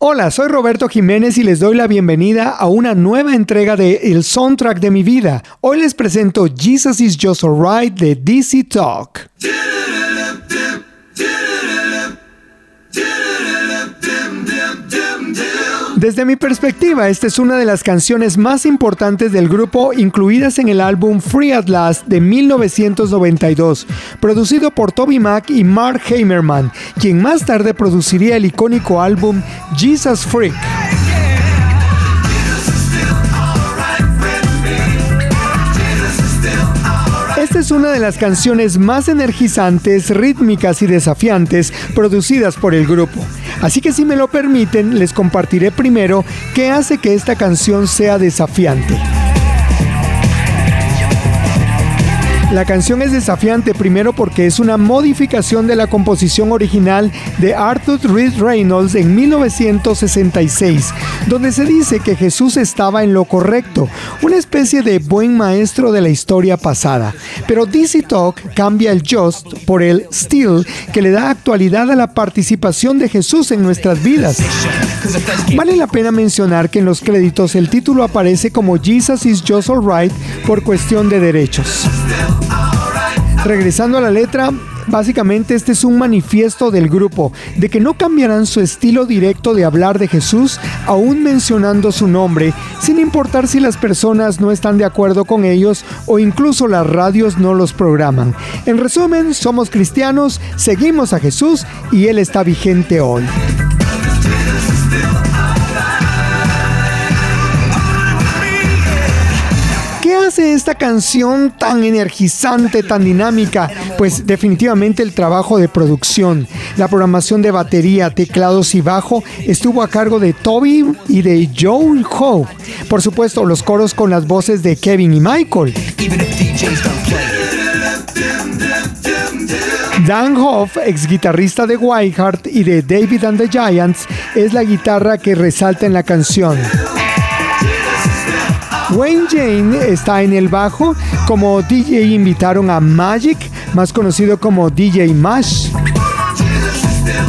Hola, soy Roberto Jiménez y les doy la bienvenida a una nueva entrega de El Soundtrack de mi vida. Hoy les presento Jesus is Just Alright de DC Talk. Desde mi perspectiva, esta es una de las canciones más importantes del grupo incluidas en el álbum Free at Last de 1992, producido por Toby Mac y Mark Hamerman, quien más tarde produciría el icónico álbum Jesus Freak. Esta es una de las canciones más energizantes, rítmicas y desafiantes producidas por el grupo. Así que si me lo permiten, les compartiré primero qué hace que esta canción sea desafiante. La canción es desafiante primero porque es una modificación de la composición original de Arthur Reed Reynolds en 1966, donde se dice que Jesús estaba en lo correcto, una especie de buen maestro de la historia pasada. Pero DC Talk cambia el just por el still que le da actualidad a la participación de Jesús en nuestras vidas. Vale la pena mencionar que en los créditos el título aparece como Jesus is Just Alright por cuestión de derechos. Regresando a la letra, básicamente este es un manifiesto del grupo de que no cambiarán su estilo directo de hablar de Jesús aún mencionando su nombre, sin importar si las personas no están de acuerdo con ellos o incluso las radios no los programan. En resumen, somos cristianos, seguimos a Jesús y Él está vigente hoy. ¿Qué hace esta canción tan energizante, tan dinámica? Pues definitivamente el trabajo de producción. La programación de batería, teclados y bajo estuvo a cargo de Toby y de Joe Ho. Por supuesto, los coros con las voces de Kevin y Michael. Dan Hoff, ex guitarrista de Whiteheart y de David and the Giants, es la guitarra que resalta en la canción. Wayne Jane está en el bajo. Como DJ invitaron a Magic, más conocido como DJ Mash.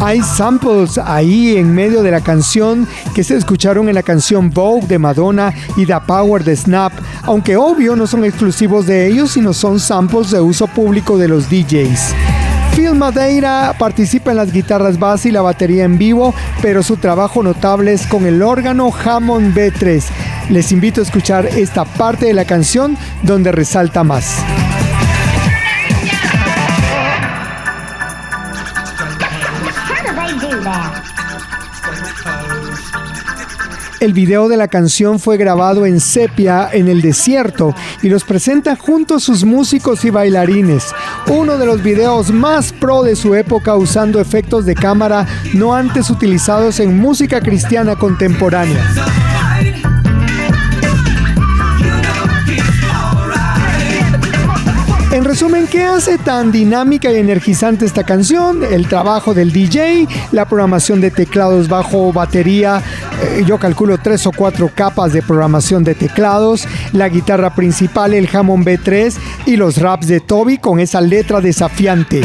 Hay samples ahí en medio de la canción que se escucharon en la canción Vogue de Madonna y The Power de Snap, aunque obvio no son exclusivos de ellos, sino son samples de uso público de los DJs. Phil Madeira participa en las guitarras base y la batería en vivo, pero su trabajo notable es con el órgano Hammond B3. Les invito a escuchar esta parte de la canción donde resalta más. El video de la canción fue grabado en sepia en el desierto y los presenta junto a sus músicos y bailarines. Uno de los videos más pro de su época usando efectos de cámara no antes utilizados en música cristiana contemporánea. En resumen, ¿qué hace tan dinámica y energizante esta canción? El trabajo del DJ, la programación de teclados bajo batería, yo calculo tres o cuatro capas de programación de teclados, la guitarra principal, el Hammond B3 y los raps de Toby con esa letra desafiante.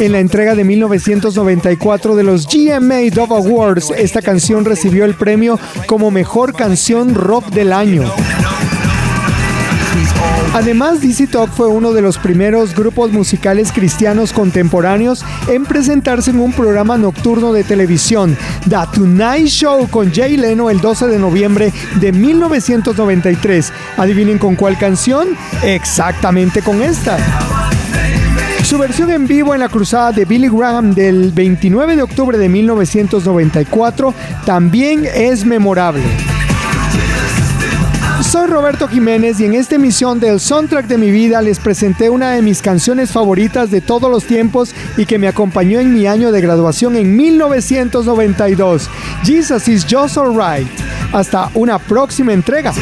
En la entrega de 1994 de los GMA Dove Awards, esta canción recibió el premio como mejor canción rock del año. Además, DC Talk fue uno de los primeros grupos musicales cristianos contemporáneos en presentarse en un programa nocturno de televisión, The Tonight Show con Jay Leno el 12 de noviembre de 1993. Adivinen con cuál canción? Exactamente con esta. Su versión en vivo en la cruzada de Billy Graham del 29 de octubre de 1994 también es memorable. Soy Roberto Jiménez y en esta emisión del Soundtrack de mi vida les presenté una de mis canciones favoritas de todos los tiempos y que me acompañó en mi año de graduación en 1992. Jesus is Just Alright. Hasta una próxima entrega.